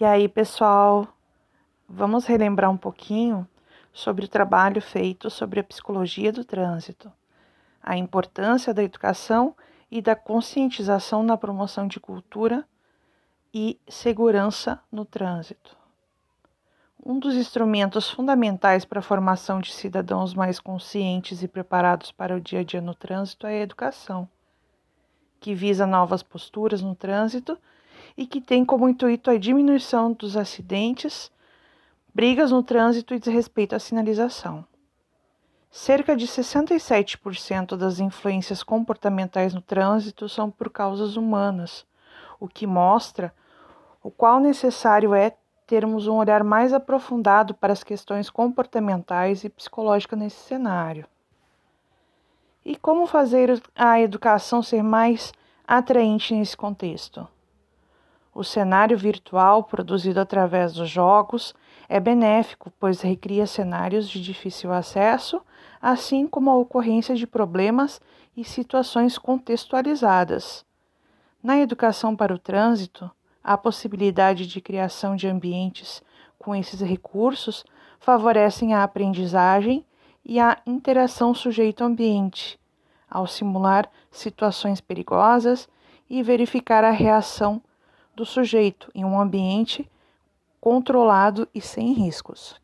E aí, pessoal, vamos relembrar um pouquinho sobre o trabalho feito sobre a psicologia do trânsito, a importância da educação e da conscientização na promoção de cultura e segurança no trânsito. Um dos instrumentos fundamentais para a formação de cidadãos mais conscientes e preparados para o dia a dia no trânsito é a educação, que visa novas posturas no trânsito e que tem como intuito a diminuição dos acidentes, brigas no trânsito e desrespeito à sinalização. Cerca de 67% das influências comportamentais no trânsito são por causas humanas, o que mostra o qual necessário é termos um olhar mais aprofundado para as questões comportamentais e psicológicas nesse cenário. E como fazer a educação ser mais atraente nesse contexto? O cenário virtual, produzido através dos jogos, é benéfico, pois recria cenários de difícil acesso, assim como a ocorrência de problemas e situações contextualizadas. Na educação para o trânsito, a possibilidade de criação de ambientes com esses recursos favorecem a aprendizagem e a interação sujeito-ambiente, ao simular situações perigosas e verificar a reação do sujeito em um ambiente controlado e sem riscos.